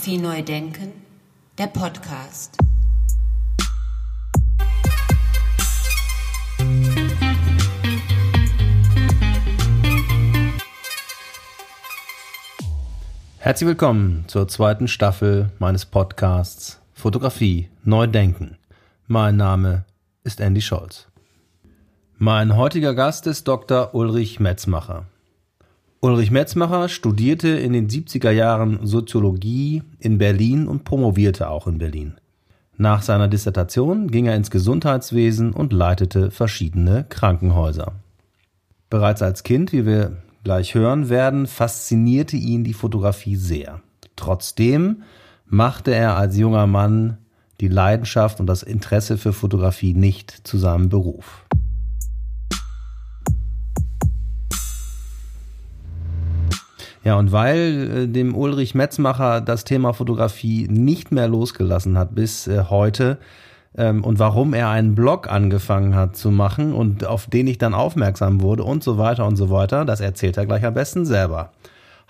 Fotografie neu denken, der Podcast. Herzlich willkommen zur zweiten Staffel meines Podcasts Fotografie neu denken. Mein Name ist Andy Scholz. Mein heutiger Gast ist Dr. Ulrich Metzmacher. Ulrich Metzmacher studierte in den 70er Jahren Soziologie in Berlin und promovierte auch in Berlin. Nach seiner Dissertation ging er ins Gesundheitswesen und leitete verschiedene Krankenhäuser. Bereits als Kind, wie wir gleich hören werden, faszinierte ihn die Fotografie sehr. Trotzdem machte er als junger Mann die Leidenschaft und das Interesse für Fotografie nicht zu seinem Beruf. Ja, und weil äh, dem Ulrich Metzmacher das Thema Fotografie nicht mehr losgelassen hat bis äh, heute ähm, und warum er einen Blog angefangen hat zu machen und auf den ich dann aufmerksam wurde und so weiter und so weiter, das erzählt er gleich am besten selber.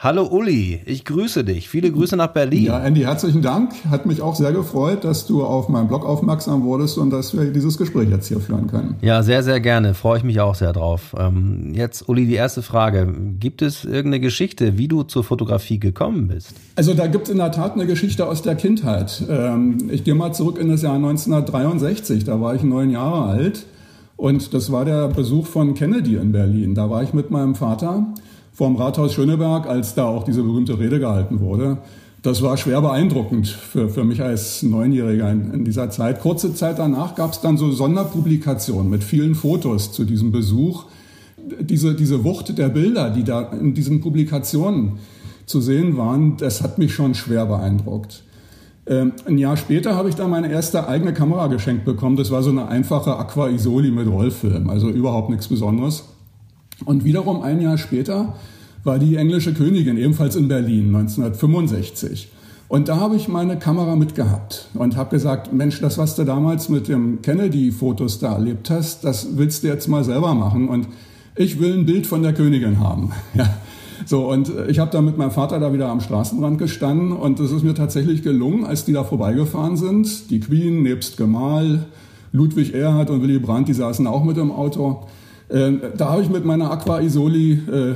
Hallo Uli, ich grüße dich. Viele Grüße nach Berlin. Ja, Andy, herzlichen Dank. Hat mich auch sehr gefreut, dass du auf meinen Blog aufmerksam wurdest und dass wir dieses Gespräch jetzt hier führen können. Ja, sehr, sehr gerne. Freue ich mich auch sehr drauf. Ähm, jetzt, Uli, die erste Frage. Gibt es irgendeine Geschichte, wie du zur Fotografie gekommen bist? Also da gibt es in der Tat eine Geschichte aus der Kindheit. Ähm, ich gehe mal zurück in das Jahr 1963. Da war ich neun Jahre alt. Und das war der Besuch von Kennedy in Berlin. Da war ich mit meinem Vater vorm Rathaus Schöneberg, als da auch diese berühmte Rede gehalten wurde. Das war schwer beeindruckend für, für mich als Neunjähriger in, in dieser Zeit. Kurze Zeit danach gab es dann so Sonderpublikationen mit vielen Fotos zu diesem Besuch. Diese, diese Wucht der Bilder, die da in diesen Publikationen zu sehen waren, das hat mich schon schwer beeindruckt. Ähm, ein Jahr später habe ich dann meine erste eigene Kamera geschenkt bekommen. Das war so eine einfache Aqua Isoli mit Rollfilm, also überhaupt nichts Besonderes. Und wiederum ein Jahr später war die englische Königin ebenfalls in Berlin 1965. Und da habe ich meine Kamera mitgehabt und habe gesagt, Mensch, das, was du damals mit dem Kennedy-Fotos da erlebt hast, das willst du jetzt mal selber machen. Und ich will ein Bild von der Königin haben. Ja. So, und ich habe da mit meinem Vater da wieder am Straßenrand gestanden und es ist mir tatsächlich gelungen, als die da vorbeigefahren sind, die Queen nebst Gemahl, Ludwig Erhard und Willy Brandt, die saßen auch mit im Auto. Äh, da habe ich mit meiner Aqua Isoli äh, äh,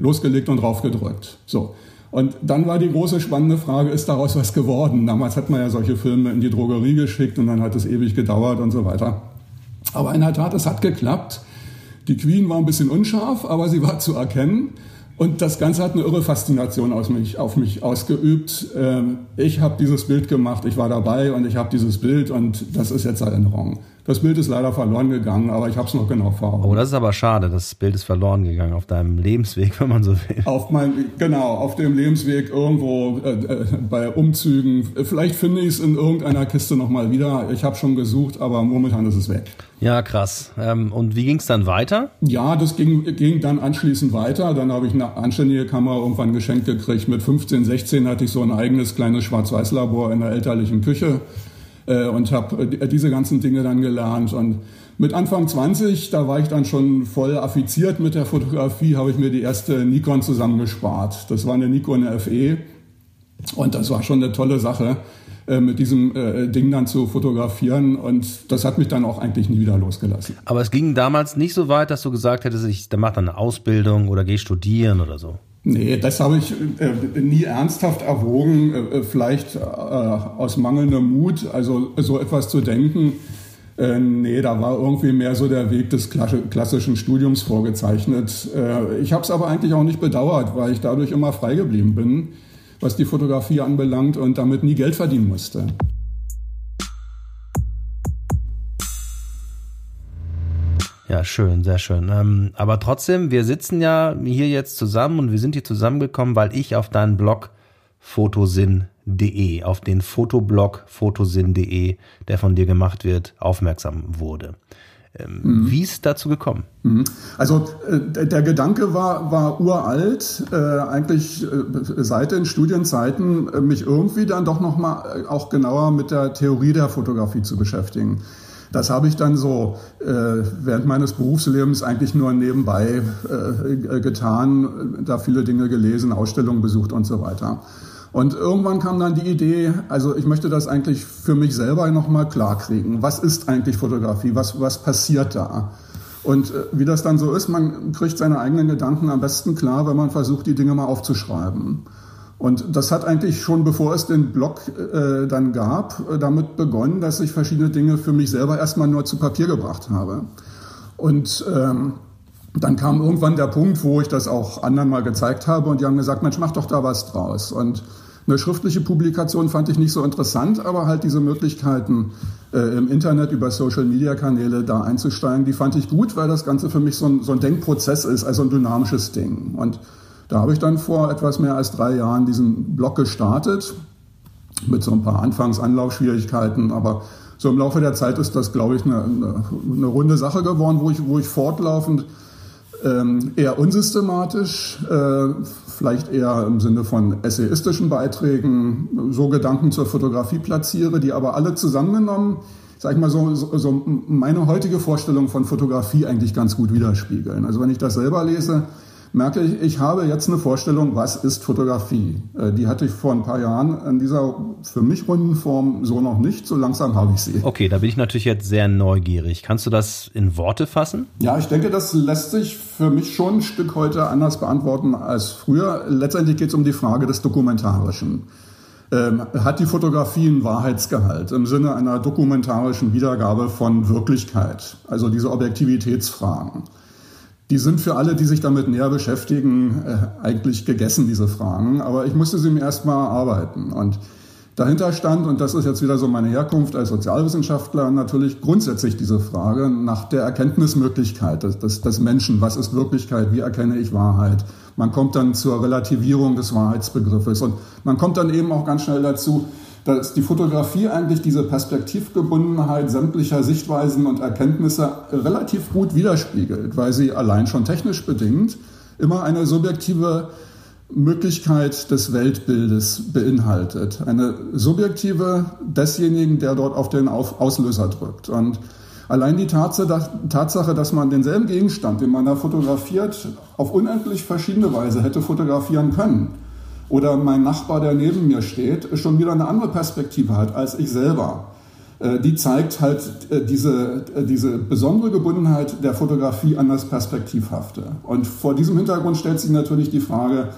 losgelegt und draufgedrückt. So. Und dann war die große spannende Frage, ist daraus was geworden? Damals hat man ja solche Filme in die Drogerie geschickt und dann hat es ewig gedauert und so weiter. Aber in der Tat, es hat geklappt. Die Queen war ein bisschen unscharf, aber sie war zu erkennen. Und das Ganze hat eine irre Faszination auf mich, auf mich ausgeübt. Ähm, ich habe dieses Bild gemacht, ich war dabei und ich habe dieses Bild und das ist jetzt Erinnerung. Das Bild ist leider verloren gegangen, aber ich habe es noch genau vor Augen. Oh, das ist aber schade. Das Bild ist verloren gegangen auf deinem Lebensweg, wenn man so will. Auf meinem, genau, auf dem Lebensweg irgendwo äh, äh bei Umzügen. Vielleicht finde ich es in irgendeiner Kiste nochmal wieder. Ich habe schon gesucht, aber momentan ist es weg. Ja, krass. Ähm, und wie ging es dann weiter? Ja, das ging, ging dann anschließend weiter. Dann habe ich eine anständige Kamera irgendwann geschenkt gekriegt. Mit 15, 16 hatte ich so ein eigenes kleines Schwarz-Weiß-Labor in der elterlichen Küche und habe äh, diese ganzen Dinge dann gelernt. Und mit Anfang 20, da war ich dann schon voll affiziert mit der Fotografie, habe ich mir die erste Nikon zusammengespart. Das war eine Nikon FE und das war schon eine tolle Sache äh, mit diesem äh, Ding dann zu fotografieren und das hat mich dann auch eigentlich nie wieder losgelassen. Aber es ging damals nicht so weit, dass du gesagt hättest, ich da mach dann eine Ausbildung oder geh studieren oder so. Nee, das habe ich äh, nie ernsthaft erwogen, äh, vielleicht äh, aus mangelndem Mut, also so etwas zu denken. Äh, nee, da war irgendwie mehr so der Weg des klassischen Studiums vorgezeichnet. Äh, ich habe es aber eigentlich auch nicht bedauert, weil ich dadurch immer frei geblieben bin, was die Fotografie anbelangt und damit nie Geld verdienen musste. Ja, schön, sehr schön. Ähm, aber trotzdem, wir sitzen ja hier jetzt zusammen und wir sind hier zusammengekommen, weil ich auf deinen Blog fotosinn.de, auf den Fotoblog fotosinn.de, der von dir gemacht wird, aufmerksam wurde. Ähm, mhm. Wie ist dazu gekommen? Mhm. Also äh, der Gedanke war, war uralt, äh, eigentlich äh, seit den Studienzeiten, äh, mich irgendwie dann doch nochmal äh, auch genauer mit der Theorie der Fotografie zu beschäftigen. Das habe ich dann so äh, während meines Berufslebens eigentlich nur nebenbei äh, getan, da viele Dinge gelesen, Ausstellungen besucht und so weiter. Und irgendwann kam dann die Idee, also ich möchte das eigentlich für mich selber nochmal klarkriegen. Was ist eigentlich Fotografie? Was, was passiert da? Und äh, wie das dann so ist, man kriegt seine eigenen Gedanken am besten klar, wenn man versucht, die Dinge mal aufzuschreiben. Und das hat eigentlich schon, bevor es den Blog äh, dann gab, äh, damit begonnen, dass ich verschiedene Dinge für mich selber erstmal nur zu Papier gebracht habe. Und ähm, dann kam irgendwann der Punkt, wo ich das auch anderen mal gezeigt habe und die haben gesagt, Mensch, mach doch da was draus. Und eine schriftliche Publikation fand ich nicht so interessant, aber halt diese Möglichkeiten äh, im Internet über Social-Media-Kanäle da einzusteigen, die fand ich gut, weil das Ganze für mich so ein, so ein Denkprozess ist, also ein dynamisches Ding. Und da habe ich dann vor etwas mehr als drei Jahren diesen Blog gestartet, mit so ein paar Anfangsanlaufschwierigkeiten, aber so im Laufe der Zeit ist das, glaube ich, eine, eine, eine runde Sache geworden, wo ich, wo ich fortlaufend ähm, eher unsystematisch, äh, vielleicht eher im Sinne von essayistischen Beiträgen, so Gedanken zur Fotografie platziere, die aber alle zusammengenommen, sag ich mal so, so, so meine heutige Vorstellung von Fotografie eigentlich ganz gut widerspiegeln. Also wenn ich das selber lese, merke ich, ich habe jetzt eine Vorstellung, was ist Fotografie. Äh, die hatte ich vor ein paar Jahren in dieser für mich runden Form so noch nicht. So langsam habe ich sie. Okay, da bin ich natürlich jetzt sehr neugierig. Kannst du das in Worte fassen? Ja, ich denke, das lässt sich für mich schon ein Stück heute anders beantworten als früher. Letztendlich geht es um die Frage des Dokumentarischen. Ähm, hat die Fotografie einen Wahrheitsgehalt im Sinne einer dokumentarischen Wiedergabe von Wirklichkeit, also diese Objektivitätsfragen? Die sind für alle, die sich damit näher beschäftigen, äh, eigentlich gegessen, diese Fragen. Aber ich musste sie mir erstmal erarbeiten. Und dahinter stand, und das ist jetzt wieder so meine Herkunft als Sozialwissenschaftler, natürlich grundsätzlich diese Frage nach der Erkenntnismöglichkeit des, des, des Menschen. Was ist Wirklichkeit? Wie erkenne ich Wahrheit? Man kommt dann zur Relativierung des Wahrheitsbegriffes. Und man kommt dann eben auch ganz schnell dazu, dass die Fotografie eigentlich diese Perspektivgebundenheit sämtlicher Sichtweisen und Erkenntnisse relativ gut widerspiegelt, weil sie allein schon technisch bedingt immer eine subjektive Möglichkeit des Weltbildes beinhaltet. Eine subjektive desjenigen, der dort auf den Auslöser drückt. Und allein die Tatsache, dass man denselben Gegenstand, den man da fotografiert, auf unendlich verschiedene Weise hätte fotografieren können, oder mein Nachbar, der neben mir steht, schon wieder eine andere Perspektive hat als ich selber. Äh, die zeigt halt äh, diese, äh, diese besondere Gebundenheit der Fotografie an das Perspektivhafte. Und vor diesem Hintergrund stellt sich natürlich die Frage,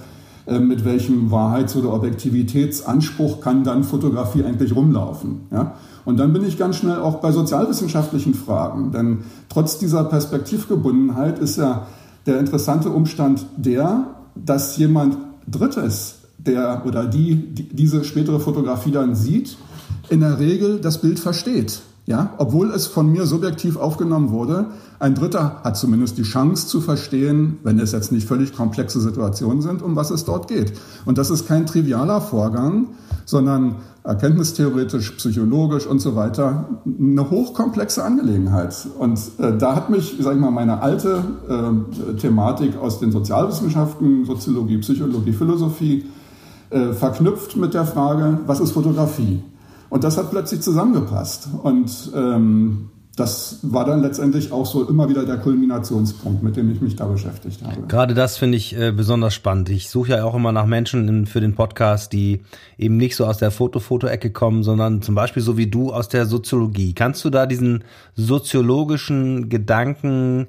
mit welchem Wahrheits- oder Objektivitätsanspruch kann dann Fotografie eigentlich rumlaufen. Ja? Und dann bin ich ganz schnell auch bei sozialwissenschaftlichen Fragen. Denn trotz dieser Perspektivgebundenheit ist ja der interessante Umstand der, dass jemand Drittes der oder die, die diese spätere Fotografie dann sieht, in der Regel das Bild versteht. Ja, obwohl es von mir subjektiv aufgenommen wurde, ein Dritter hat zumindest die Chance zu verstehen, wenn es jetzt nicht völlig komplexe Situationen sind, um was es dort geht. Und das ist kein trivialer Vorgang, sondern erkenntnistheoretisch, psychologisch und so weiter eine hochkomplexe Angelegenheit. Und äh, da hat mich, sag ich mal, meine alte äh, Thematik aus den Sozialwissenschaften, Soziologie, Psychologie, Philosophie äh, verknüpft mit der Frage, was ist Fotografie? Und das hat plötzlich zusammengepasst. Und ähm, das war dann letztendlich auch so immer wieder der Kulminationspunkt, mit dem ich mich da beschäftigt habe. Gerade das finde ich äh, besonders spannend. Ich suche ja auch immer nach Menschen in, für den Podcast, die eben nicht so aus der Foto-Foto-Ecke kommen, sondern zum Beispiel so wie du aus der Soziologie. Kannst du da diesen soziologischen Gedanken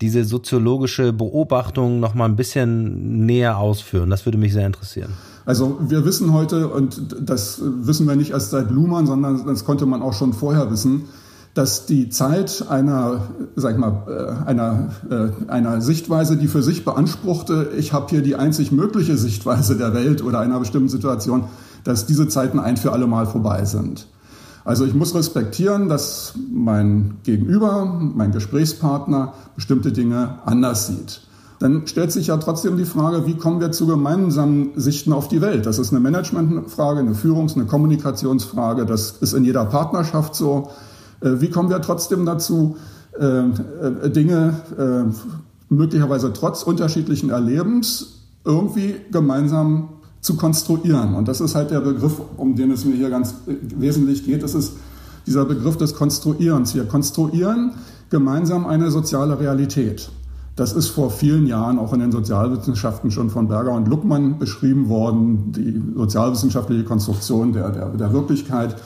diese soziologische Beobachtung noch mal ein bisschen näher ausführen. Das würde mich sehr interessieren. Also wir wissen heute, und das wissen wir nicht erst seit Luhmann, sondern das konnte man auch schon vorher wissen, dass die Zeit einer, sag ich mal, äh, einer, äh, einer Sichtweise, die für sich beanspruchte, ich habe hier die einzig mögliche Sichtweise der Welt oder einer bestimmten Situation, dass diese Zeiten ein für alle Mal vorbei sind. Also ich muss respektieren, dass mein Gegenüber, mein Gesprächspartner bestimmte Dinge anders sieht. Dann stellt sich ja trotzdem die Frage, wie kommen wir zu gemeinsamen Sichten auf die Welt? Das ist eine Managementfrage, eine Führungs-, eine Kommunikationsfrage, das ist in jeder Partnerschaft so. Äh, wie kommen wir trotzdem dazu, äh, äh, Dinge möglicherweise trotz unterschiedlichen Erlebens irgendwie gemeinsam zu konstruieren. Und das ist halt der Begriff, um den es mir hier ganz wesentlich geht. Das ist dieser Begriff des Konstruierens. Wir konstruieren gemeinsam eine soziale Realität. Das ist vor vielen Jahren auch in den Sozialwissenschaften schon von Berger und Luckmann beschrieben worden, die sozialwissenschaftliche Konstruktion der, der, der Wirklichkeit.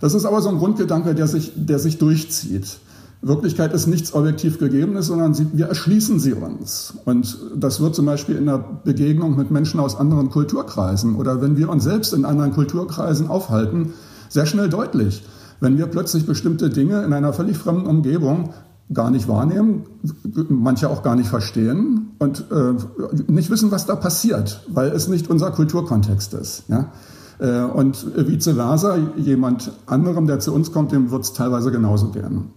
Das ist aber so ein Grundgedanke, der sich, der sich durchzieht. Wirklichkeit ist nichts objektiv Gegebenes, sondern sie, wir erschließen sie uns. Und das wird zum Beispiel in der Begegnung mit Menschen aus anderen Kulturkreisen oder wenn wir uns selbst in anderen Kulturkreisen aufhalten, sehr schnell deutlich. Wenn wir plötzlich bestimmte Dinge in einer völlig fremden Umgebung gar nicht wahrnehmen, manche auch gar nicht verstehen und äh, nicht wissen, was da passiert, weil es nicht unser Kulturkontext ist. Ja? Äh, und vice versa, jemand anderem, der zu uns kommt, dem wird es teilweise genauso gern.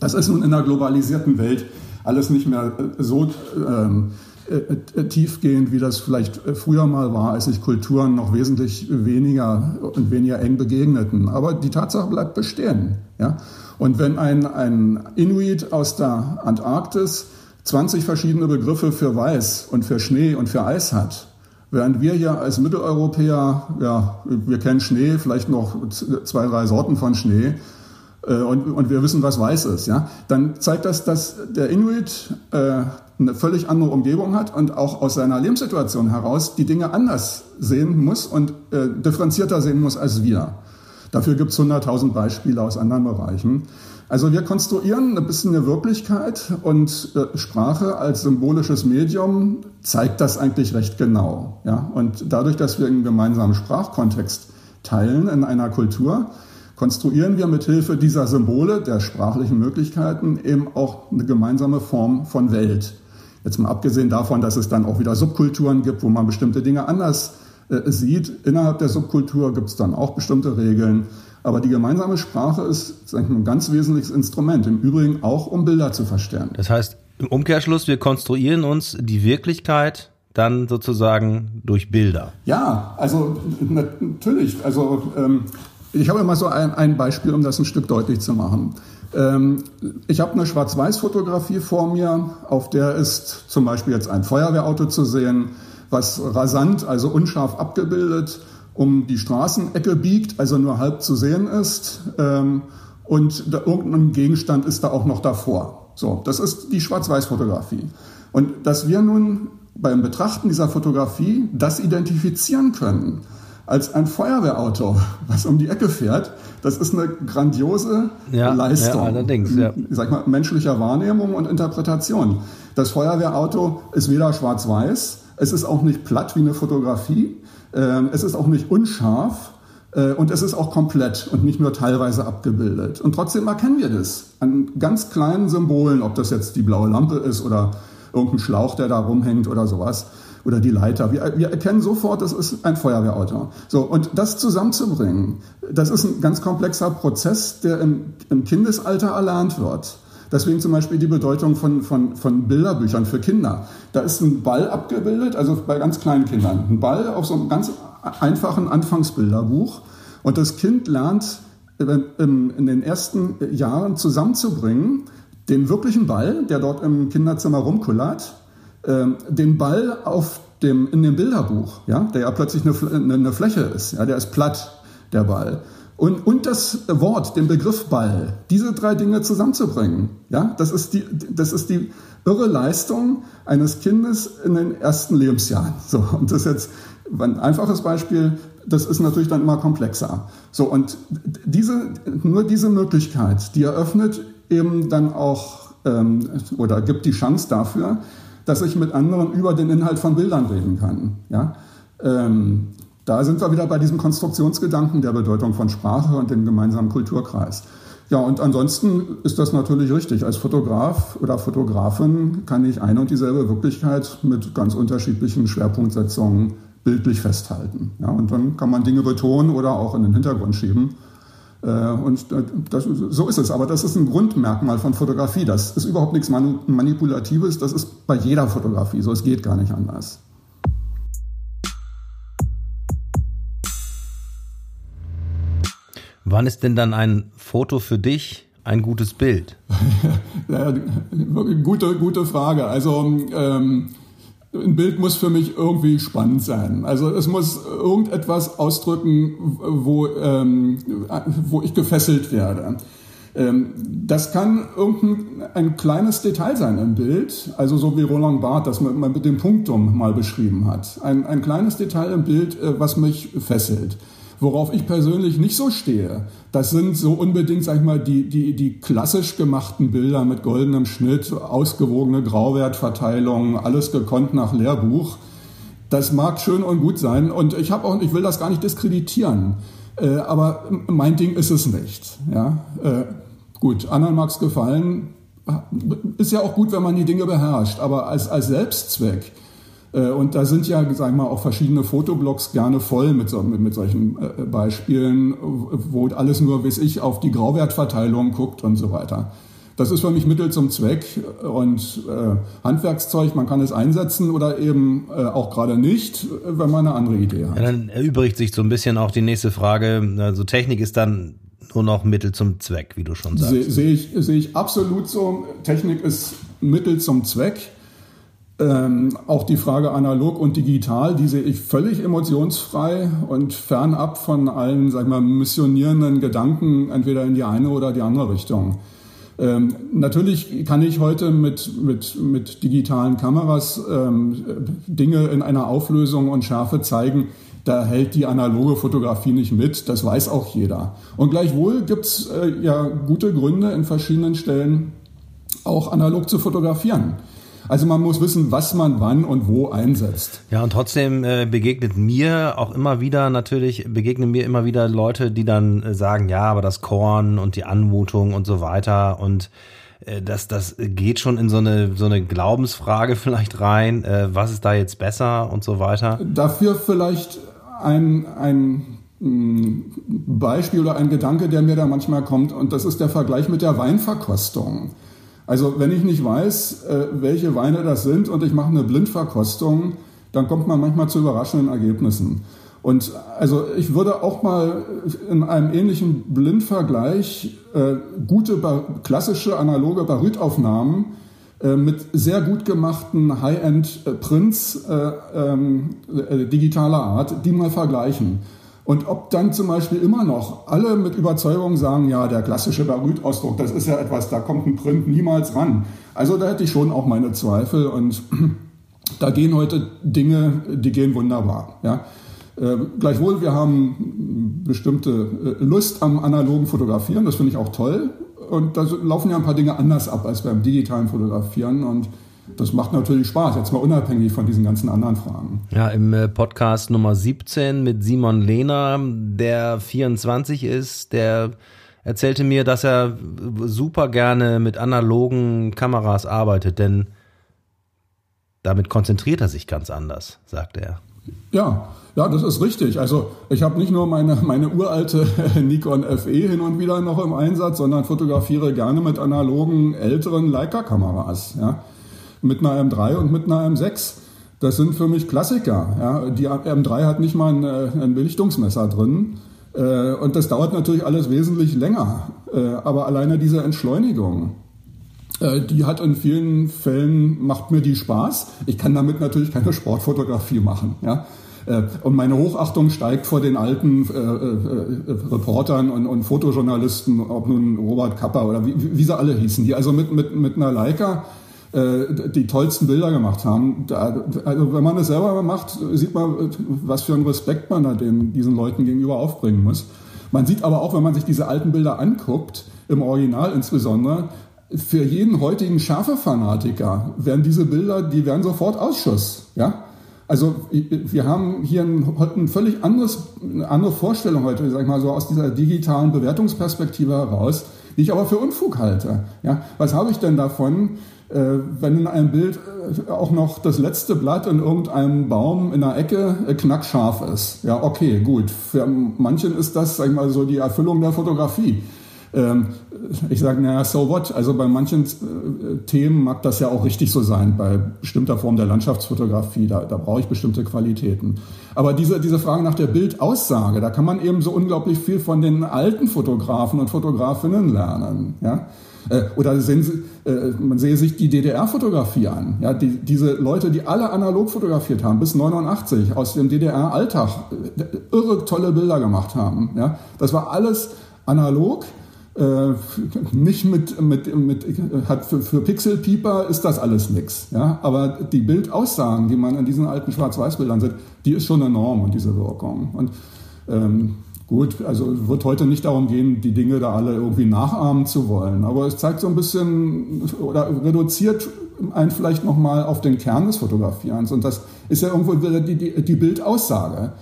Das ist nun in der globalisierten Welt alles nicht mehr äh, so ähm, äh, tiefgehend, wie das vielleicht früher mal war, als sich Kulturen noch wesentlich weniger und weniger eng begegneten. Aber die Tatsache bleibt bestehen. Ja? Und wenn ein, ein Inuit aus der Antarktis 20 verschiedene Begriffe für Weiß und für Schnee und für Eis hat, während wir hier als Mitteleuropäer, ja, wir kennen Schnee, vielleicht noch zwei, drei Sorten von Schnee, äh, und, und wir wissen, was weiß ist, ja, dann zeigt das, dass der Inuit äh, eine völlig andere Umgebung hat und auch aus seiner Lebenssituation heraus die Dinge anders sehen muss und äh, differenzierter sehen muss als wir. Dafür gibt es 100.000 Beispiele aus anderen Bereichen. Also wir konstruieren ein bisschen eine Wirklichkeit und äh, Sprache als symbolisches Medium zeigt das eigentlich recht genau. Ja? Und dadurch, dass wir einen gemeinsamen Sprachkontext teilen in einer Kultur, konstruieren wir mit Hilfe dieser Symbole, der sprachlichen Möglichkeiten, eben auch eine gemeinsame Form von Welt. Jetzt mal abgesehen davon, dass es dann auch wieder Subkulturen gibt, wo man bestimmte Dinge anders äh, sieht. Innerhalb der Subkultur gibt es dann auch bestimmte Regeln. Aber die gemeinsame Sprache ist ich, ein ganz wesentliches Instrument, im Übrigen auch, um Bilder zu verstärken. Das heißt, im Umkehrschluss, wir konstruieren uns die Wirklichkeit dann sozusagen durch Bilder. Ja, also natürlich. Also ähm, ich habe mal so ein, ein, Beispiel, um das ein Stück deutlich zu machen. Ähm, ich habe eine Schwarz-Weiß-Fotografie vor mir, auf der ist zum Beispiel jetzt ein Feuerwehrauto zu sehen, was rasant, also unscharf abgebildet, um die Straßenecke biegt, also nur halb zu sehen ist. Ähm, und da, irgendein Gegenstand ist da auch noch davor. So, das ist die Schwarz-Weiß-Fotografie. Und dass wir nun beim Betrachten dieser Fotografie das identifizieren können als ein Feuerwehrauto, was um die Ecke fährt, das ist eine grandiose ja, Leistung. Ja, allerdings, ja. Sag mal, menschlicher Wahrnehmung und Interpretation. Das Feuerwehrauto ist weder schwarz-weiß, es ist auch nicht platt wie eine Fotografie. Ähm, es ist auch nicht unscharf. Äh, und es ist auch komplett und nicht nur teilweise abgebildet. Und trotzdem erkennen wir das an ganz kleinen Symbolen, ob das jetzt die blaue Lampe ist oder irgendein Schlauch, der da rumhängt oder sowas. Oder die Leiter. Wir, wir erkennen sofort, das ist ein Feuerwehrauto. So, und das zusammenzubringen, das ist ein ganz komplexer Prozess, der im, im Kindesalter erlernt wird. Deswegen zum Beispiel die Bedeutung von, von, von Bilderbüchern für Kinder. Da ist ein Ball abgebildet, also bei ganz kleinen Kindern. Ein Ball auf so einem ganz einfachen Anfangsbilderbuch. Und das Kind lernt in den ersten Jahren zusammenzubringen, den wirklichen Ball, der dort im Kinderzimmer rumkullert, ähm, den Ball auf dem, in dem Bilderbuch, ja, der ja plötzlich eine, eine Fläche ist, ja, der ist platt, der Ball. Und, und das Wort, den Begriff Ball, diese drei Dinge zusammenzubringen, ja, das ist die, das ist die irre Leistung eines Kindes in den ersten Lebensjahren. So, und das ist jetzt ein einfaches Beispiel, das ist natürlich dann immer komplexer. So, und diese, nur diese Möglichkeit, die eröffnet eben dann auch, ähm, oder gibt die Chance dafür, dass ich mit anderen über den Inhalt von Bildern reden kann, ja. Ähm, da sind wir wieder bei diesem Konstruktionsgedanken der Bedeutung von Sprache und dem gemeinsamen Kulturkreis. Ja, und ansonsten ist das natürlich richtig. Als Fotograf oder Fotografin kann ich eine und dieselbe Wirklichkeit mit ganz unterschiedlichen Schwerpunktsetzungen bildlich festhalten. Ja, und dann kann man Dinge betonen oder auch in den Hintergrund schieben. Äh, und das, so ist es. Aber das ist ein Grundmerkmal von Fotografie. Das ist überhaupt nichts Manipulatives. Das ist bei jeder Fotografie so. Es geht gar nicht anders. Wann ist denn dann ein Foto für dich ein gutes Bild? gute, gute Frage. Also ähm, ein Bild muss für mich irgendwie spannend sein. Also es muss irgendetwas ausdrücken, wo, ähm, wo ich gefesselt werde. Ähm, das kann irgendein ein kleines Detail sein im Bild, also so wie Roland Barth das man mit dem Punktum mal beschrieben hat. Ein, ein kleines Detail im Bild, äh, was mich fesselt. Worauf ich persönlich nicht so stehe, das sind so unbedingt, sag ich mal, die, die, die klassisch gemachten Bilder mit goldenem Schnitt, ausgewogene Grauwertverteilung, alles gekonnt nach Lehrbuch. Das mag schön und gut sein und ich auch, ich will das gar nicht diskreditieren, äh, aber mein Ding ist es nicht. Ja, äh, gut, anderen mag es gefallen, ist ja auch gut, wenn man die Dinge beherrscht, aber als als Selbstzweck und da sind ja, sagen wir mal, auch verschiedene Fotoblogs gerne voll mit, so, mit, mit solchen äh, Beispielen, wo alles nur, wie ich, auf die Grauwertverteilung guckt und so weiter. Das ist für mich Mittel zum Zweck und äh, Handwerkszeug, man kann es einsetzen oder eben äh, auch gerade nicht, wenn man eine andere Idee hat. Ja, dann erübrigt sich so ein bisschen auch die nächste Frage. Also Technik ist dann nur noch Mittel zum Zweck, wie du schon sagst. Sehe seh ich, seh ich absolut so. Technik ist Mittel zum Zweck. Ähm, auch die Frage analog und digital, die sehe ich völlig emotionsfrei und fernab von allen, sag mal, missionierenden Gedanken, entweder in die eine oder die andere Richtung. Ähm, natürlich kann ich heute mit, mit, mit digitalen Kameras ähm, Dinge in einer Auflösung und Schärfe zeigen, da hält die analoge Fotografie nicht mit, das weiß auch jeder. Und gleichwohl gibt's äh, ja gute Gründe in verschiedenen Stellen auch analog zu fotografieren. Also man muss wissen, was man wann und wo einsetzt. Ja, und trotzdem äh, begegnet mir auch immer wieder natürlich, begegnen mir immer wieder Leute, die dann äh, sagen, ja, aber das Korn und die Anmutung und so weiter und äh, das, das geht schon in so eine, so eine Glaubensfrage vielleicht rein, äh, was ist da jetzt besser und so weiter. Dafür vielleicht ein, ein mm, Beispiel oder ein Gedanke, der mir da manchmal kommt, und das ist der Vergleich mit der Weinverkostung. Also wenn ich nicht weiß, äh, welche Weine das sind und ich mache eine Blindverkostung, dann kommt man manchmal zu überraschenden Ergebnissen. Und also ich würde auch mal in einem ähnlichen Blindvergleich äh, gute klassische analoge Barytaufnahmen äh, mit sehr gut gemachten High-End-Prints äh, ähm, äh, digitaler Art, die mal vergleichen. Und ob dann zum Beispiel immer noch alle mit Überzeugung sagen, ja, der klassische Baryt-Ausdruck, das ist ja etwas, da kommt ein Print niemals ran. Also da hätte ich schon auch meine Zweifel und da gehen heute Dinge, die gehen wunderbar. Ja. Äh, gleichwohl, wir haben bestimmte äh, Lust am analogen Fotografieren, das finde ich auch toll. Und da laufen ja ein paar Dinge anders ab als beim digitalen Fotografieren. Und das macht natürlich Spaß, jetzt mal unabhängig von diesen ganzen anderen Fragen. Ja, im äh, Podcast Nummer 17 mit Simon Lehner, der 24 ist, der erzählte mir, dass er super gerne mit analogen Kameras arbeitet, denn damit konzentriert er sich ganz anders, sagte er. Ja, ja, das ist richtig. Also ich habe nicht nur meine, meine uralte Nikon FE hin und wieder noch im Einsatz, sondern fotografiere gerne mit analogen älteren Leica-Kameras. Ja mit einer M3 und mit einer M6. Das sind für mich Klassiker. Ja. Die M3 hat nicht mal ein, äh, ein Belichtungsmesser drin. Äh, und das dauert natürlich alles wesentlich länger. Äh, aber alleine diese Entschleunigung, die hat in vielen Fällen, macht mir die Spaß. Ich kann damit natürlich keine Sportfotografie machen. Ja. Und meine Hochachtung steigt vor den alten äh, äh, Reportern und, und, Fotojournalisten, ob nun Robert Kapper oder wie, wie, sie alle hießen, die also mit, mit, mit einer Leica die tollsten Bilder gemacht haben. Also wenn man es selber macht, sieht man, was für einen Respekt man da den, diesen Leuten gegenüber aufbringen muss. Man sieht aber auch, wenn man sich diese alten Bilder anguckt, im Original insbesondere, für jeden heutigen Schärfe-Fanatiker werden diese Bilder, die werden sofort Ausschuss. Ja? Also wir haben hier ein, ein völlig anderes, eine andere Vorstellung heute, sag ich mal so aus dieser digitalen Bewertungsperspektive heraus, die ich aber für Unfug halte. Ja? Was habe ich denn davon, äh, wenn in einem Bild äh, auch noch das letzte Blatt in irgendeinem Baum in der Ecke äh, knackscharf ist. Ja, okay, gut. Für manchen ist das, sag ich mal, so die Erfüllung der Fotografie. Ähm, ich sage, naja, so what? Also bei manchen Themen mag das ja auch richtig so sein, bei bestimmter Form der Landschaftsfotografie, da, da brauche ich bestimmte Qualitäten. Aber diese, diese Frage nach der Bildaussage, da kann man eben so unglaublich viel von den alten Fotografen und Fotografinnen lernen. Ja? Äh, oder sehen Sie, äh, man sehe sich die DDR-Fotografie an. Ja, die, diese Leute, die alle analog fotografiert haben, bis 89, aus dem DDR-Alltag, äh, irre tolle Bilder gemacht haben. Ja, das war alles analog. Äh, nicht mit, mit, mit hat für, für Pixelpieper ist das alles nix. Ja? Aber die Bildaussagen, die man in diesen alten Schwarz-Weiß-Bildern sieht, die ist schon enorm und diese Wirkung. Und ähm, gut, also wird heute nicht darum gehen, die Dinge da alle irgendwie nachahmen zu wollen. Aber es zeigt so ein bisschen oder reduziert einen vielleicht nochmal auf den Kern des Fotografierens. Und das ist ja irgendwo die, die, die Bildaussage.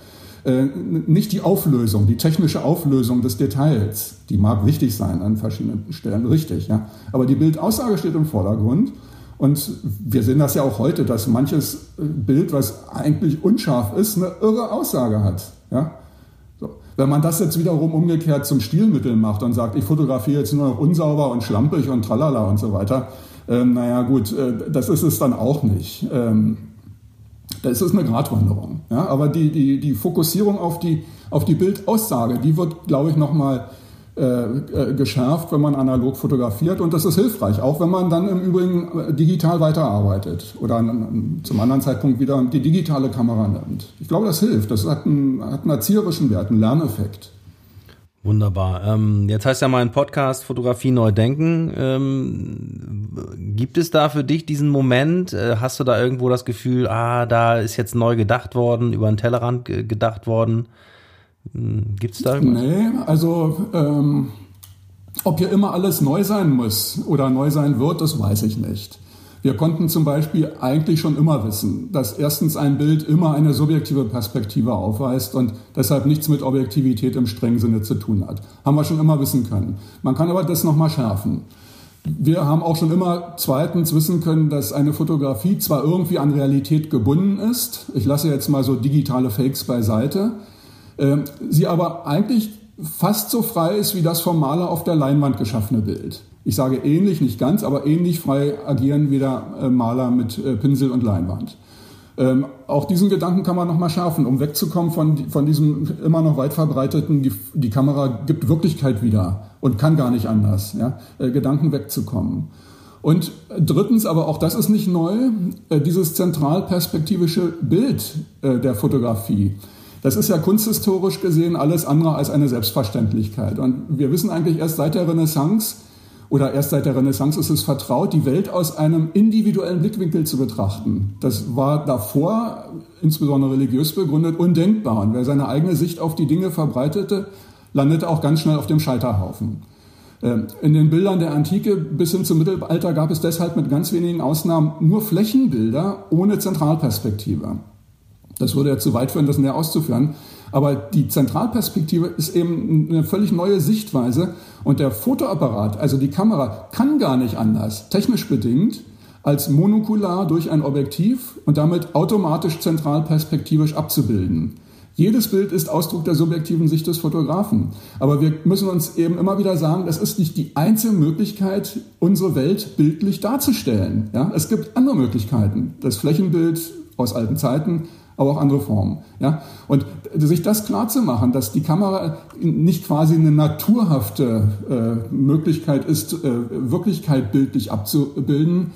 Äh, nicht die Auflösung, die technische Auflösung des Details, die mag wichtig sein an verschiedenen Stellen, richtig, ja. Aber die Bildaussage steht im Vordergrund. Und wir sehen das ja auch heute, dass manches Bild, was eigentlich unscharf ist, eine irre Aussage hat. Ja? So. Wenn man das jetzt wiederum umgekehrt zum Stilmittel macht und sagt, ich fotografiere jetzt nur noch unsauber und schlampig und tralala und so weiter, ähm, naja gut, äh, das ist es dann auch nicht. Ähm, das ist eine Gratwanderung. Ja? Aber die, die, die Fokussierung auf die, auf die Bildaussage, die wird, glaube ich, nochmal äh, äh, geschärft, wenn man analog fotografiert. Und das ist hilfreich, auch wenn man dann im Übrigen äh, digital weiterarbeitet oder an, zum anderen Zeitpunkt wieder die digitale Kamera nimmt. Ich glaube, das hilft. Das hat einen, hat einen erzieherischen Wert, einen Lerneffekt. Wunderbar. Ähm, jetzt heißt ja mein Podcast Fotografie neu denken. Ähm, gibt es da für dich diesen Moment? Äh, hast du da irgendwo das Gefühl, ah, da ist jetzt neu gedacht worden, über den Tellerrand gedacht worden? Hm, gibt es da irgendwas? Nee, also ähm, ob hier immer alles neu sein muss oder neu sein wird, das weiß ich nicht. Wir konnten zum Beispiel eigentlich schon immer wissen, dass erstens ein Bild immer eine subjektive Perspektive aufweist und deshalb nichts mit Objektivität im strengen Sinne zu tun hat. Haben wir schon immer wissen können. Man kann aber das nochmal schärfen. Wir haben auch schon immer zweitens wissen können, dass eine Fotografie zwar irgendwie an Realität gebunden ist, ich lasse jetzt mal so digitale Fakes beiseite, äh, sie aber eigentlich fast so frei ist wie das vom Maler auf der Leinwand geschaffene Bild. Ich sage ähnlich, nicht ganz, aber ähnlich frei agieren wie der äh, Maler mit äh, Pinsel und Leinwand. Ähm, auch diesen Gedanken kann man nochmal schärfen, um wegzukommen von, von diesem immer noch weit verbreiteten, die, die Kamera gibt Wirklichkeit wieder und kann gar nicht anders, ja, äh, Gedanken wegzukommen. Und drittens, aber auch das ist nicht neu, äh, dieses zentralperspektivische Bild äh, der Fotografie. Das ist ja kunsthistorisch gesehen alles andere als eine Selbstverständlichkeit. Und wir wissen eigentlich erst seit der Renaissance, oder erst seit der Renaissance ist es vertraut, die Welt aus einem individuellen Blickwinkel zu betrachten. Das war davor, insbesondere religiös begründet, undenkbar. Und wer seine eigene Sicht auf die Dinge verbreitete, landete auch ganz schnell auf dem Scheiterhaufen. Ähm, in den Bildern der Antike bis hin zum Mittelalter gab es deshalb mit ganz wenigen Ausnahmen nur Flächenbilder ohne Zentralperspektive. Das würde ja zu weit führen, das näher auszuführen. Aber die Zentralperspektive ist eben eine völlig neue Sichtweise und der Fotoapparat, also die Kamera, kann gar nicht anders, technisch bedingt, als monokular durch ein Objektiv und damit automatisch zentralperspektivisch abzubilden. Jedes Bild ist Ausdruck der subjektiven Sicht des Fotografen. Aber wir müssen uns eben immer wieder sagen, das ist nicht die einzige Möglichkeit, unsere Welt bildlich darzustellen. Ja, es gibt andere Möglichkeiten. Das Flächenbild aus alten Zeiten, aber auch andere Formen. Ja? Und sich das klar zu machen, dass die Kamera nicht quasi eine naturhafte äh, Möglichkeit ist, äh, Wirklichkeit bildlich abzubilden,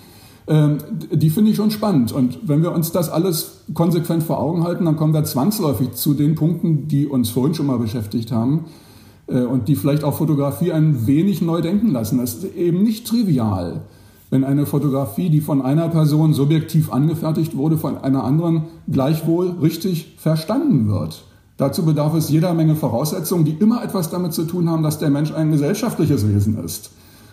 äh, die finde ich schon spannend. Und wenn wir uns das alles konsequent vor Augen halten, dann kommen wir zwangsläufig zu den Punkten, die uns vorhin schon mal beschäftigt haben äh, und die vielleicht auch Fotografie ein wenig neu denken lassen. Das ist eben nicht trivial wenn eine Fotografie, die von einer Person subjektiv angefertigt wurde, von einer anderen gleichwohl richtig verstanden wird. Dazu bedarf es jeder Menge Voraussetzungen, die immer etwas damit zu tun haben, dass der Mensch ein gesellschaftliches Wesen ist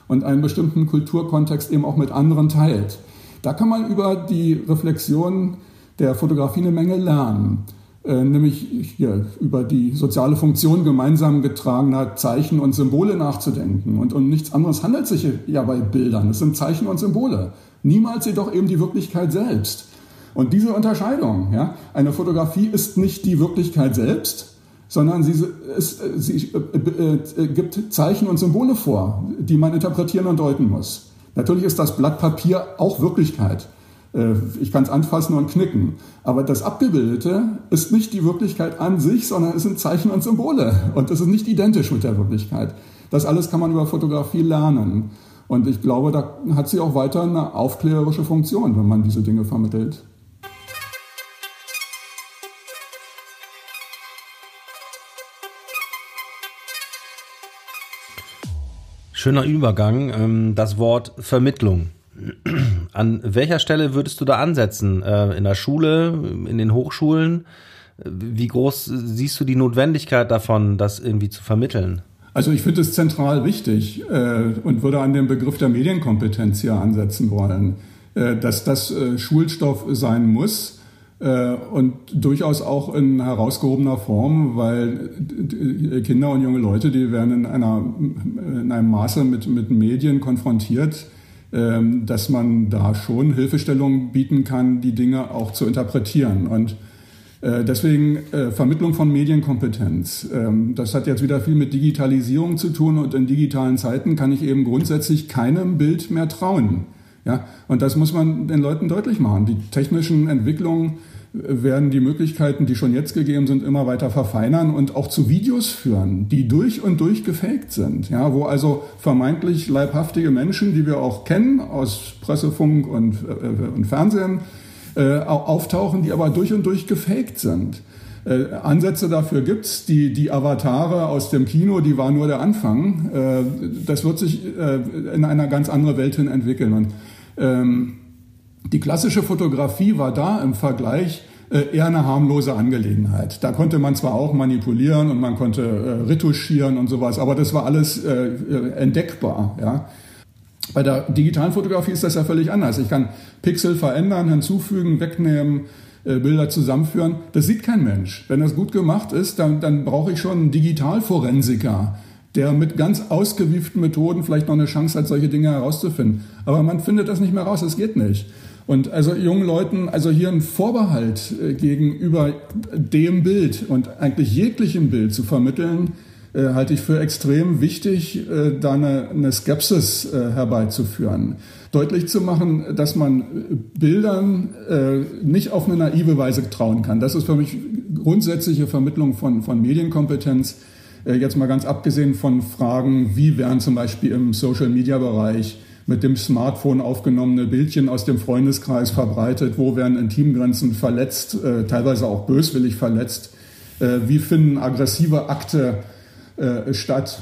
und einen bestimmten Kulturkontext eben auch mit anderen teilt. Da kann man über die Reflexion der Fotografie eine Menge lernen. Äh, nämlich hier über die soziale Funktion gemeinsam getragener Zeichen und Symbole nachzudenken. Und um nichts anderes handelt sich ja bei Bildern. Es sind Zeichen und Symbole. Niemals jedoch eben die Wirklichkeit selbst. Und diese Unterscheidung, ja, eine Fotografie ist nicht die Wirklichkeit selbst, sondern sie, ist, sie äh, äh, gibt Zeichen und Symbole vor, die man interpretieren und deuten muss. Natürlich ist das Blatt Papier auch Wirklichkeit. Äh, ich kann es anfassen und knicken. Aber das Abgebildete ist nicht die Wirklichkeit an sich, sondern es sind Zeichen und Symbole. Und das ist nicht identisch mit der Wirklichkeit. Das alles kann man über Fotografie lernen. Und ich glaube, da hat sie auch weiter eine aufklärerische Funktion, wenn man diese Dinge vermittelt. Schöner Übergang. Ähm, das Wort Vermittlung. An welcher Stelle würdest du da ansetzen? Äh, in der Schule, in den Hochschulen? Wie groß siehst du die Notwendigkeit davon, das irgendwie zu vermitteln? Also ich finde es zentral wichtig äh, und würde an den Begriff der Medienkompetenz hier ansetzen wollen, äh, dass das äh, Schulstoff sein muss äh, und durchaus auch in herausgehobener Form, weil Kinder und junge Leute, die werden in, einer, in einem Maße mit, mit Medien konfrontiert, dass man da schon Hilfestellungen bieten kann, die Dinge auch zu interpretieren. Und äh, Deswegen äh, Vermittlung von Medienkompetenz. Ähm, das hat jetzt wieder viel mit Digitalisierung zu tun und in digitalen Zeiten kann ich eben grundsätzlich keinem Bild mehr trauen. Ja, und das muss man den Leuten deutlich machen. Die technischen Entwicklungen werden die Möglichkeiten, die schon jetzt gegeben sind, immer weiter verfeinern und auch zu Videos führen, die durch und durch gefaked sind. Ja, wo also vermeintlich leibhaftige Menschen, die wir auch kennen aus Pressefunk und, äh, und Fernsehen, äh, auftauchen, die aber durch und durch gefaked sind. Äh, Ansätze dafür gibt's. Die, die Avatare aus dem Kino, die war nur der Anfang. Äh, das wird sich äh, in eine ganz andere Welt hin entwickeln. Und ähm, die klassische Fotografie war da im Vergleich äh, eher eine harmlose Angelegenheit. Da konnte man zwar auch manipulieren und man konnte äh, retuschieren und sowas, aber das war alles äh, entdeckbar. Ja. Bei der digitalen Fotografie ist das ja völlig anders. Ich kann Pixel verändern, hinzufügen, wegnehmen, Bilder zusammenführen. Das sieht kein Mensch. Wenn das gut gemacht ist, dann, dann brauche ich schon einen Digitalforensiker, der mit ganz ausgewieften Methoden vielleicht noch eine Chance hat, solche Dinge herauszufinden. Aber man findet das nicht mehr raus, es geht nicht. Und also jungen Leuten, also hier ein Vorbehalt äh, gegenüber dem Bild und eigentlich jeglichem Bild zu vermitteln, äh, halte ich für extrem wichtig, äh, da eine, eine Skepsis herbeizuführen. Deutlich zu machen, dass man Bildern nicht auf eine naive Weise trauen kann. Das ist für mich grundsätzliche Vermittlung von, von Medienkompetenz. Jetzt mal ganz abgesehen von Fragen, wie werden zum Beispiel im Social-Media-Bereich mit dem Smartphone aufgenommene Bildchen aus dem Freundeskreis verbreitet, wo werden Intimgrenzen verletzt, äh, teilweise auch böswillig verletzt, äh, wie finden aggressive Akte äh, statt,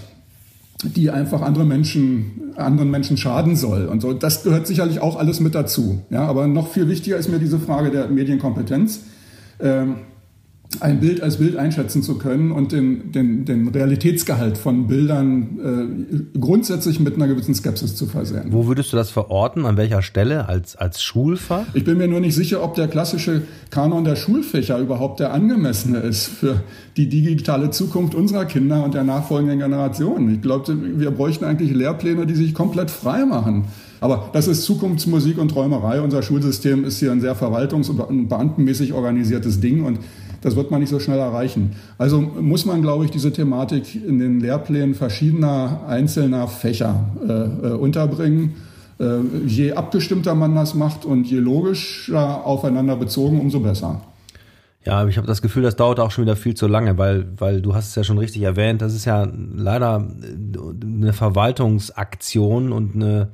die einfach andere Menschen, anderen Menschen schaden soll und so. Das gehört sicherlich auch alles mit dazu. Ja, aber noch viel wichtiger ist mir diese Frage der Medienkompetenz. Ähm, ein Bild als Bild einschätzen zu können und den, den, den Realitätsgehalt von Bildern äh, grundsätzlich mit einer gewissen Skepsis zu versehen. Wo würdest du das verorten? An welcher Stelle? Als, als Schulfach? Ich bin mir nur nicht sicher, ob der klassische Kanon der Schulfächer überhaupt der angemessene ist für die digitale Zukunft unserer Kinder und der nachfolgenden Generationen. Ich glaube, wir bräuchten eigentlich Lehrpläne, die sich komplett frei machen. Aber das ist Zukunftsmusik und Träumerei. Unser Schulsystem ist hier ein sehr verwaltungs- und beamtenmäßig organisiertes Ding und das wird man nicht so schnell erreichen. Also muss man, glaube ich, diese Thematik in den Lehrplänen verschiedener einzelner Fächer äh, äh, unterbringen. Äh, je abgestimmter man das macht und je logischer aufeinander bezogen, umso besser. Ja, ich habe das Gefühl, das dauert auch schon wieder viel zu lange, weil, weil du hast es ja schon richtig erwähnt, das ist ja leider eine Verwaltungsaktion und eine,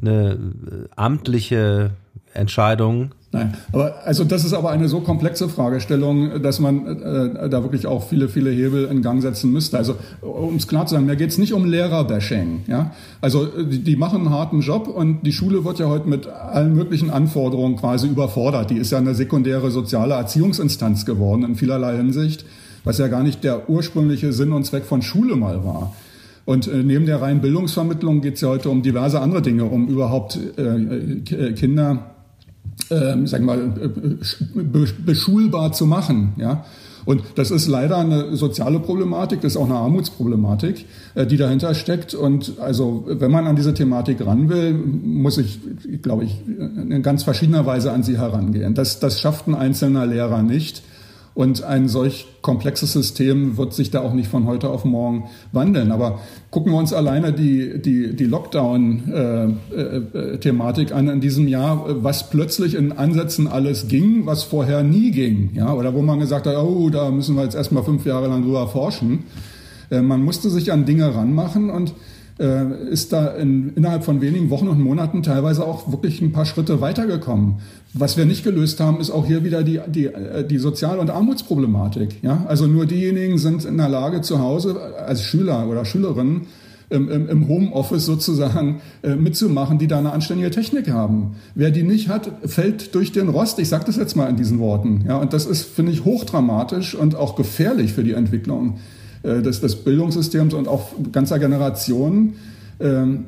eine amtliche Entscheidung, Nein, aber also das ist aber eine so komplexe Fragestellung, dass man äh, da wirklich auch viele, viele Hebel in Gang setzen müsste. Also um es klar zu sagen, mir geht es nicht um Lehrerbashing. Ja? Also die, die, machen einen harten Job und die Schule wird ja heute mit allen möglichen Anforderungen quasi überfordert. Die ist ja eine sekundäre soziale Erziehungsinstanz geworden in vielerlei Hinsicht, was ja gar nicht der ursprüngliche Sinn und Zweck von Schule mal war. Und äh, neben der reinen Bildungsvermittlung geht es ja heute um diverse andere Dinge, um überhaupt äh Kinder ähm, sagen wir mal, äh, beschulbar zu machen. Ja? Und das ist leider eine soziale Problematik, das ist auch eine Armutsproblematik, äh, die dahinter steckt. Und also, wenn man an diese Thematik ran will, muss ich, glaube ich, in ganz verschiedener Weise an sie herangehen. Das, das schafft ein einzelner Lehrer nicht. Und ein solch komplexes System wird sich da auch nicht von heute auf morgen wandeln. Aber gucken wir uns alleine die, die, die Lockdown-Thematik an in diesem Jahr, was plötzlich in Ansätzen alles ging, was vorher nie ging. Ja? Oder wo man gesagt hat, oh, da müssen wir jetzt erstmal fünf Jahre lang drüber forschen. Äh, man musste sich an Dinge ranmachen und äh, ist da in, innerhalb von wenigen Wochen und Monaten teilweise auch wirklich ein paar Schritte weitergekommen. Was wir nicht gelöst haben, ist auch hier wieder die, die, äh, die Sozial- und Armutsproblematik. Ja? Also nur diejenigen sind in der Lage, zu Hause als Schüler oder Schülerinnen im, im, Homeoffice sozusagen äh, mitzumachen, die da eine anständige Technik haben. Wer die nicht hat, fällt durch den Rost. Ich sage das jetzt mal in diesen Worten. Ja, und das ist, finde ich, hochdramatisch und auch gefährlich für die Entwicklung äh, des, des Bildungssystems und auch ganzer Generationen. Ähm,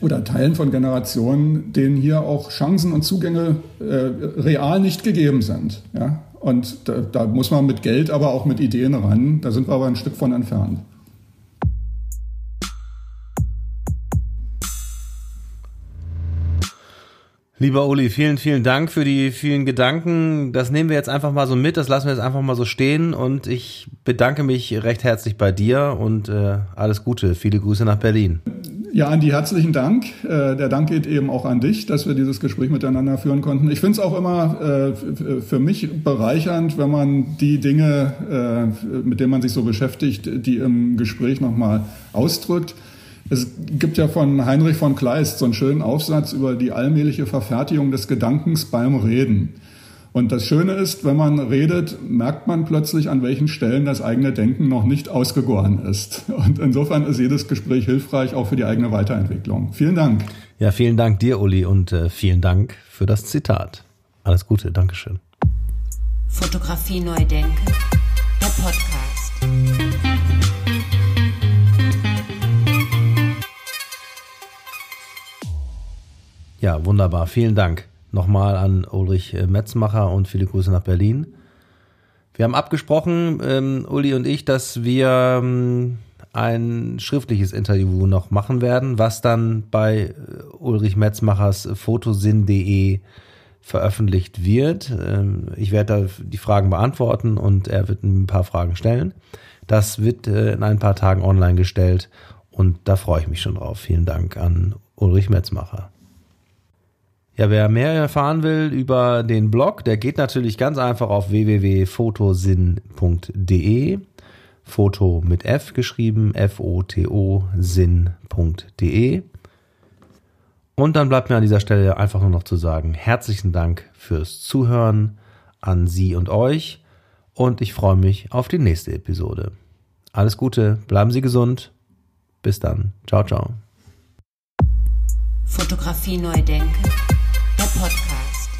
oder Teilen von Generationen, denen hier auch Chancen und Zugänge äh, real nicht gegeben sind. Ja? Und da, da muss man mit Geld, aber auch mit Ideen ran. Da sind wir aber ein Stück von entfernt. Lieber Uli, vielen, vielen Dank für die vielen Gedanken. Das nehmen wir jetzt einfach mal so mit, das lassen wir jetzt einfach mal so stehen und ich bedanke mich recht herzlich bei dir und äh, alles Gute. Viele Grüße nach Berlin. Ja, Andi, herzlichen Dank. Äh, der Dank geht eben auch an dich, dass wir dieses Gespräch miteinander führen konnten. Ich finde es auch immer äh, für mich bereichernd, wenn man die Dinge, äh, mit denen man sich so beschäftigt, die im Gespräch nochmal ausdrückt. Es gibt ja von Heinrich von Kleist so einen schönen Aufsatz über die allmähliche Verfertigung des Gedankens beim Reden. Und das Schöne ist, wenn man redet, merkt man plötzlich, an welchen Stellen das eigene Denken noch nicht ausgegoren ist. Und insofern ist jedes Gespräch hilfreich, auch für die eigene Weiterentwicklung. Vielen Dank. Ja, vielen Dank dir, Uli, und äh, vielen Dank für das Zitat. Alles Gute, Dankeschön. Fotografie neu denken, der Podcast. Ja, wunderbar. Vielen Dank nochmal an Ulrich äh, Metzmacher und viele Grüße nach Berlin. Wir haben abgesprochen, ähm, Uli und ich, dass wir ähm, ein schriftliches Interview noch machen werden, was dann bei äh, Ulrich Metzmachers fotosinn.de veröffentlicht wird. Ähm, ich werde da die Fragen beantworten und er wird ein paar Fragen stellen. Das wird äh, in ein paar Tagen online gestellt und da freue ich mich schon drauf. Vielen Dank an Ulrich Metzmacher. Ja, wer mehr erfahren will über den Blog, der geht natürlich ganz einfach auf www.fotosinn.de. Foto mit F geschrieben, F-O-T-O, sinn.de. Und dann bleibt mir an dieser Stelle einfach nur noch zu sagen, herzlichen Dank fürs Zuhören an Sie und euch und ich freue mich auf die nächste Episode. Alles Gute, bleiben Sie gesund. Bis dann. Ciao, ciao. Fotografie neu denken Podcast.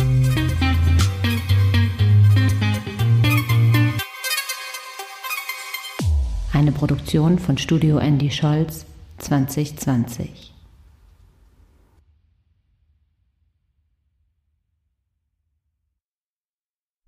Eine Produktion von Studio Andy Scholz 2020.